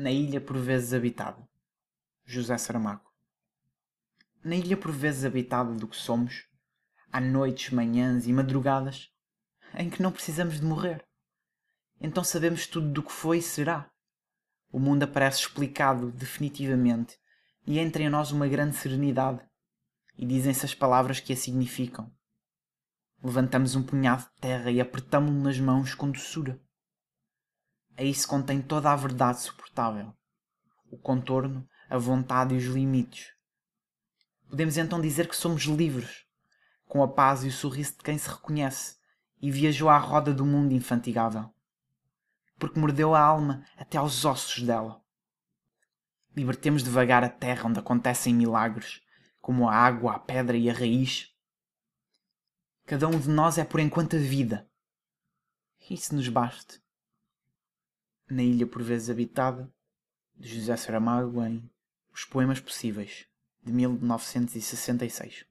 Na ilha por vezes habitada. José Saramago. Na ilha por vezes habitada do que somos, há noites, manhãs e madrugadas em que não precisamos de morrer. Então sabemos tudo do que foi e será. O mundo aparece explicado definitivamente e entra em nós uma grande serenidade. E dizem-se as palavras que a significam. Levantamos um punhado de terra e apertamo-lo nas mãos com doçura. Aí se contém toda a verdade suportável, o contorno, a vontade e os limites. Podemos então dizer que somos livres, com a paz e o sorriso de quem se reconhece e viajou à roda do mundo infatigável, porque mordeu a alma até aos ossos dela. Libertemos devagar a terra onde acontecem milagres, como a água, a pedra e a raiz. Cada um de nós é por enquanto a vida. Isso nos baste. Na ilha por vezes habitada, de José Saramago em Os Poemas Possíveis, de 1966.